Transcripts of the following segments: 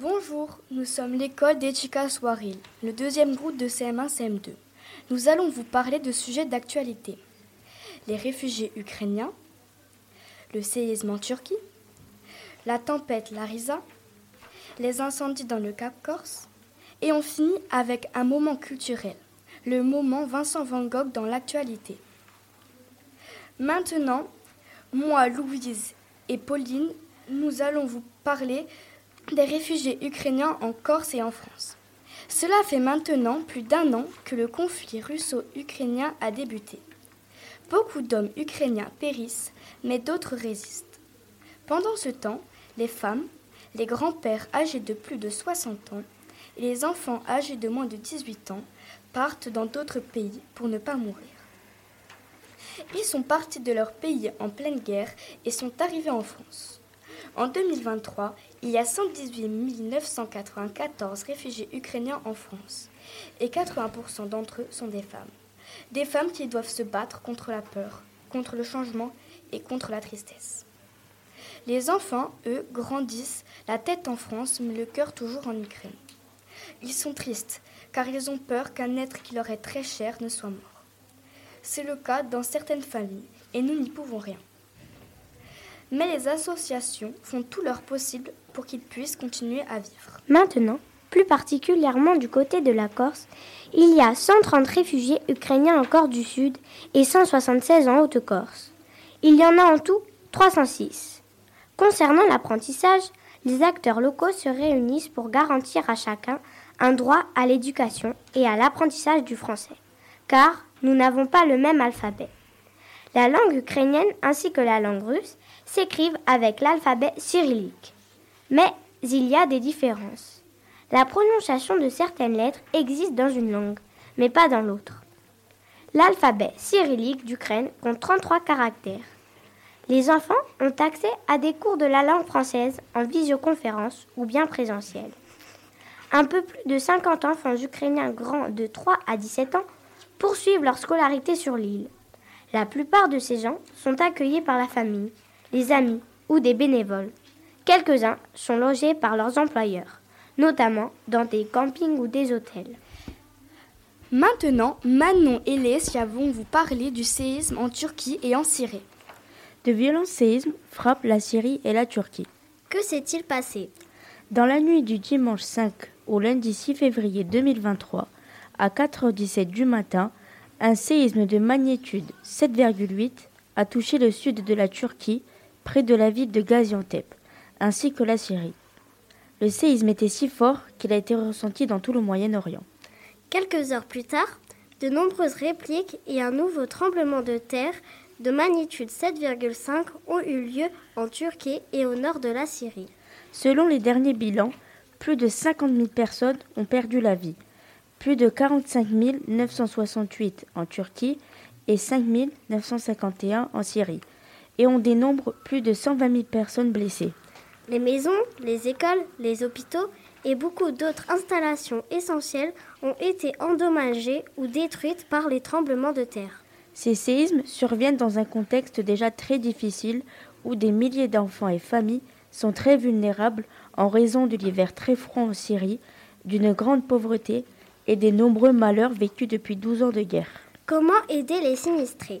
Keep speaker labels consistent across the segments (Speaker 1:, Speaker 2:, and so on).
Speaker 1: Bonjour, nous sommes l'école d'Echika Swaril, le deuxième groupe de CM1-CM2. Nous allons vous parler de sujets d'actualité. Les réfugiés ukrainiens, le séisme en Turquie, la tempête Larisa, les incendies dans le Cap Corse, et on finit avec un moment culturel, le moment Vincent Van Gogh dans l'actualité. Maintenant, moi, Louise et Pauline, nous allons vous parler des réfugiés ukrainiens en Corse et en France. Cela fait maintenant plus d'un an que le conflit russo-ukrainien a débuté. Beaucoup d'hommes ukrainiens périssent, mais d'autres résistent. Pendant ce temps, les femmes, les grands-pères âgés de plus de 60 ans et les enfants âgés de moins de 18 ans partent dans d'autres pays pour ne pas mourir. Ils sont partis de leur pays en pleine guerre et sont arrivés en France. En 2023, il y a 118 994 réfugiés ukrainiens en France et 80% d'entre eux sont des femmes. Des femmes qui doivent se battre contre la peur, contre le changement et contre la tristesse. Les enfants, eux, grandissent, la tête en France mais le cœur toujours en Ukraine. Ils sont tristes car ils ont peur qu'un être qui leur est très cher ne soit mort. C'est le cas dans certaines familles et nous n'y pouvons rien. Mais les associations font tout leur possible pour qu'ils puissent continuer à vivre.
Speaker 2: Maintenant, plus particulièrement du côté de la Corse, il y a 130 réfugiés ukrainiens en Corse du Sud et 176 en Haute-Corse. Il y en a en tout 306. Concernant l'apprentissage, les acteurs locaux se réunissent pour garantir à chacun un droit à l'éducation et à l'apprentissage du français, car nous n'avons pas le même alphabet. La langue ukrainienne ainsi que la langue russe s'écrivent avec l'alphabet cyrillique. Mais il y a des différences. La prononciation de certaines lettres existe dans une langue, mais pas dans l'autre. L'alphabet cyrillique d'Ukraine compte 33 caractères. Les enfants ont accès à des cours de la langue française en visioconférence ou bien présentiel. Un peu plus de 50 enfants ukrainiens grands de 3 à 17 ans poursuivent leur scolarité sur l'île. La plupart de ces gens sont accueillis par la famille, les amis ou des bénévoles. Quelques-uns sont logés par leurs employeurs, notamment dans des campings ou des hôtels.
Speaker 1: Maintenant, Manon et Lesia vont vous parler du séisme en Turquie et en Syrie.
Speaker 3: De violents séismes frappent la Syrie et la Turquie.
Speaker 2: Que s'est-il passé
Speaker 3: Dans la nuit du dimanche 5 au lundi 6 février 2023, à 4h17 du matin, un séisme de magnitude 7,8 a touché le sud de la Turquie, près de la ville de Gaziantep, ainsi que la Syrie. Le séisme était si fort qu'il a été ressenti dans tout le Moyen-Orient.
Speaker 2: Quelques heures plus tard, de nombreuses répliques et un nouveau tremblement de terre de magnitude 7,5 ont eu lieu en Turquie et au nord de la Syrie.
Speaker 3: Selon les derniers bilans, plus de 50 000 personnes ont perdu la vie, plus de 45 968 en Turquie et 5 951 en Syrie, et on dénombre plus de 120 000 personnes blessées.
Speaker 2: Les maisons, les écoles, les hôpitaux et beaucoup d'autres installations essentielles ont été endommagées ou détruites par les tremblements de terre.
Speaker 3: Ces séismes surviennent dans un contexte déjà très difficile où des milliers d'enfants et familles sont très vulnérables en raison de l'hiver très froid en Syrie, d'une grande pauvreté et des nombreux malheurs vécus depuis 12 ans de guerre.
Speaker 2: Comment aider les sinistrés?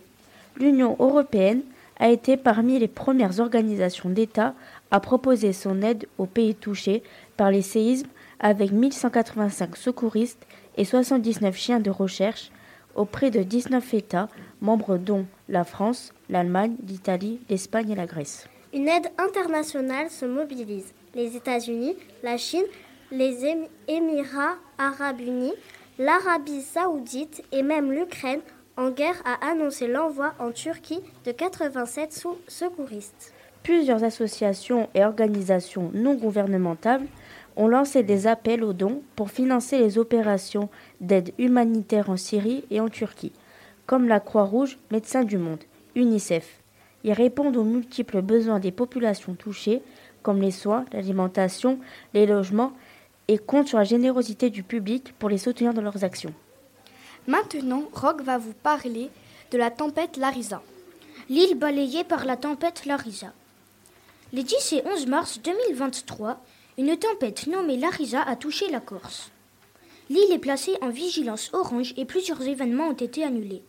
Speaker 3: L'Union européenne a été parmi les premières organisations d'État à proposer son aide aux pays touchés par les séismes avec 1185 secouristes et 79 chiens de recherche auprès de 19 États, membres dont la France, l'Allemagne, l'Italie, l'Espagne et la Grèce.
Speaker 2: Une aide internationale se mobilise. Les États-Unis, la Chine, les Émirats arabes unis, l'Arabie saoudite et même l'Ukraine en guerre a annoncé l'envoi en Turquie de 87 sous secouristes.
Speaker 3: Plusieurs associations et organisations non gouvernementales ont lancé des appels aux dons pour financer les opérations d'aide humanitaire en Syrie et en Turquie, comme la Croix-Rouge, Médecins du Monde, UNICEF. Ils répondent aux multiples besoins des populations touchées, comme les soins, l'alimentation, les logements et compte sur la générosité du public pour les soutenir dans leurs actions.
Speaker 1: Maintenant, Rock va vous parler de la tempête Larisa.
Speaker 4: L'île balayée par la tempête Larisa. Les 10 et 11 mars 2023, Une tempête nommée Larisa a touché la Corse. L'île est placée en vigilance orange et plusieurs événements ont été annulés.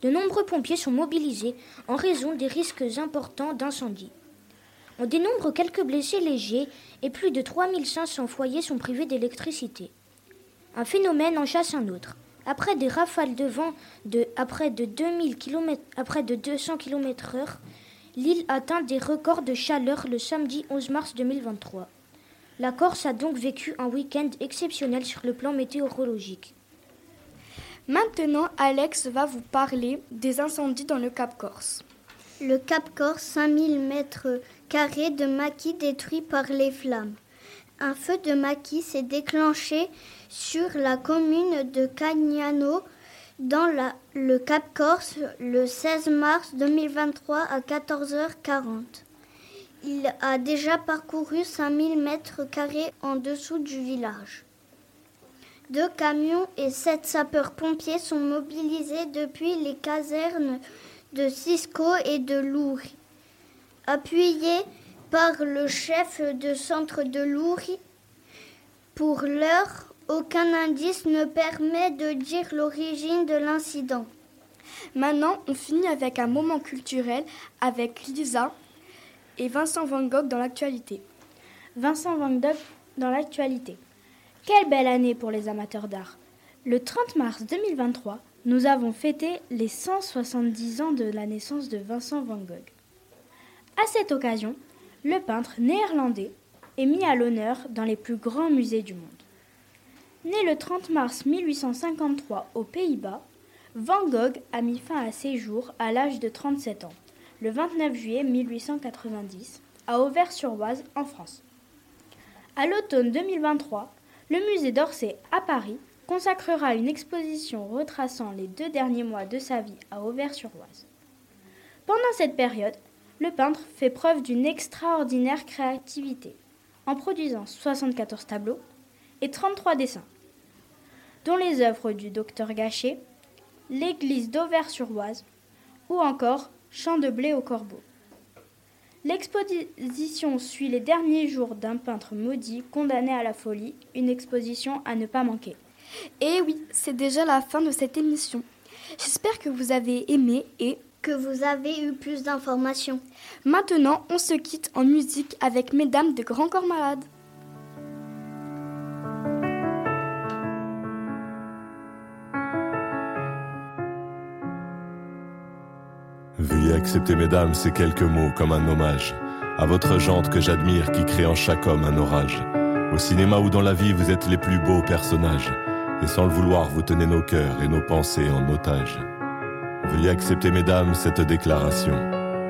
Speaker 4: De nombreux pompiers sont mobilisés en raison des risques importants d'incendie. On dénombre quelques blessés légers et plus de 3500 foyers sont privés d'électricité. Un phénomène en chasse un autre. Après des rafales de vent de à près de, 2000 km, à près de 200 km/h, l'île atteint des records de chaleur le samedi 11 mars 2023. La Corse a donc vécu un week-end exceptionnel sur le plan météorologique.
Speaker 1: Maintenant, Alex va vous parler des incendies dans le Cap Corse.
Speaker 5: Le Cap Corse, 5000 mètres carrés de maquis détruits par les flammes. Un feu de maquis s'est déclenché sur la commune de Cagnano dans le Cap Corse le 16 mars 2023 à 14h40. Il a déjà parcouru 5000 mètres carrés en dessous du village. Deux camions et sept sapeurs-pompiers sont mobilisés depuis les casernes de Cisco et de Loury. Appuyés par le chef de centre de Loury, pour l'heure, aucun indice ne permet de dire l'origine de l'incident.
Speaker 1: Maintenant, on finit avec un moment culturel avec Lisa et Vincent Van Gogh dans l'actualité.
Speaker 6: Vincent Van Gogh dans l'actualité. Quelle belle année pour les amateurs d'art. Le 30 mars 2023, nous avons fêté les 170 ans de la naissance de Vincent Van Gogh. À cette occasion, le peintre néerlandais est mis à l'honneur dans les plus grands musées du monde. Né le 30 mars 1853 aux Pays-Bas, Van Gogh a mis fin à ses jours à l'âge de 37 ans, le 29 juillet 1890, à Auvers-sur-Oise, en France. À l'automne 2023, le musée d'Orsay à Paris consacrera une exposition retraçant les deux derniers mois de sa vie à Auvers-sur-Oise. Pendant cette période, le peintre fait preuve d'une extraordinaire créativité en produisant 74 tableaux et 33 dessins, dont les œuvres du docteur Gachet, l'église d'Auvers-sur-Oise ou encore Champ de blé au corbeau. L'exposition suit les derniers jours d'un peintre maudit condamné à la folie, une exposition à ne pas manquer.
Speaker 1: Et oui, c'est déjà la fin de cette émission. J'espère que vous avez aimé et
Speaker 5: que vous avez eu plus d'informations.
Speaker 1: Maintenant, on se quitte en musique avec Mesdames de Grand Corps Malade.
Speaker 7: Veuillez accepter, mesdames, ces quelques mots comme un hommage à votre jante que j'admire qui crée en chaque homme un orage. Au cinéma ou dans la vie, vous êtes les plus beaux personnages. Et sans le vouloir, vous tenez nos cœurs et nos pensées en otage. Veuillez accepter, mesdames, cette déclaration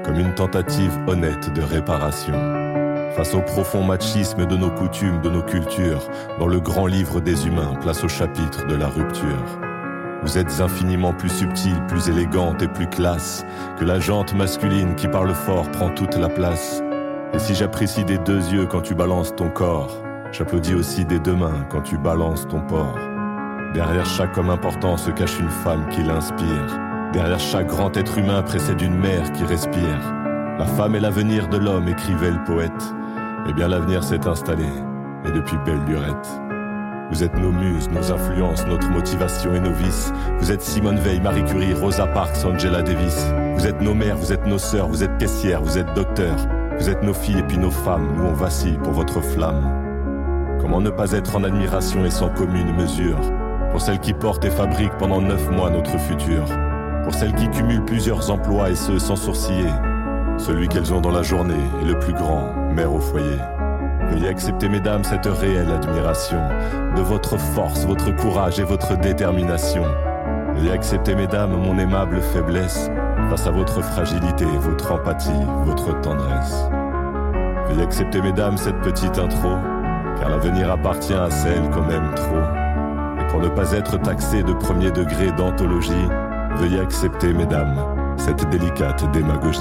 Speaker 7: comme une tentative honnête de réparation. Face au profond machisme de nos coutumes, de nos cultures, dans le grand livre des humains, place au chapitre de la rupture. Vous êtes infiniment plus subtile, plus élégante et plus classe que la jante masculine qui parle fort prend toute la place. Et si j'apprécie des deux yeux quand tu balances ton corps, j'applaudis aussi des deux mains quand tu balances ton porc. Derrière chaque homme important se cache une femme qui l'inspire. Derrière chaque grand être humain précède une mère qui respire. La femme est l'avenir de l'homme, écrivait le poète. Eh bien l'avenir s'est installé, et depuis belle lurette. Vous êtes nos muses, nos influences, notre motivation et nos vices. Vous êtes Simone Veil, Marie Curie, Rosa Parks, Angela Davis. Vous êtes nos mères, vous êtes nos sœurs, vous êtes caissières, vous êtes docteurs. Vous êtes nos filles et puis nos femmes, nous on vacille pour votre flamme. Comment ne pas être en admiration et sans commune mesure? Pour celles qui portent et fabriquent pendant neuf mois notre futur celles qui cumulent plusieurs emplois et ce sans sourciller. Celui qu'elles ont dans la journée est le plus grand, mère au foyer. Veuillez accepter, mesdames, cette réelle admiration de votre force, votre courage et votre détermination. Veuillez accepter, mesdames, mon aimable faiblesse face à votre fragilité, votre empathie, votre tendresse. Veuillez accepter, mesdames, cette petite intro, car l'avenir appartient à celle qu'on aime trop. Et pour ne pas être taxé de premier degré d'anthologie, Veuillez accepter, mesdames, cette délicate démagogie.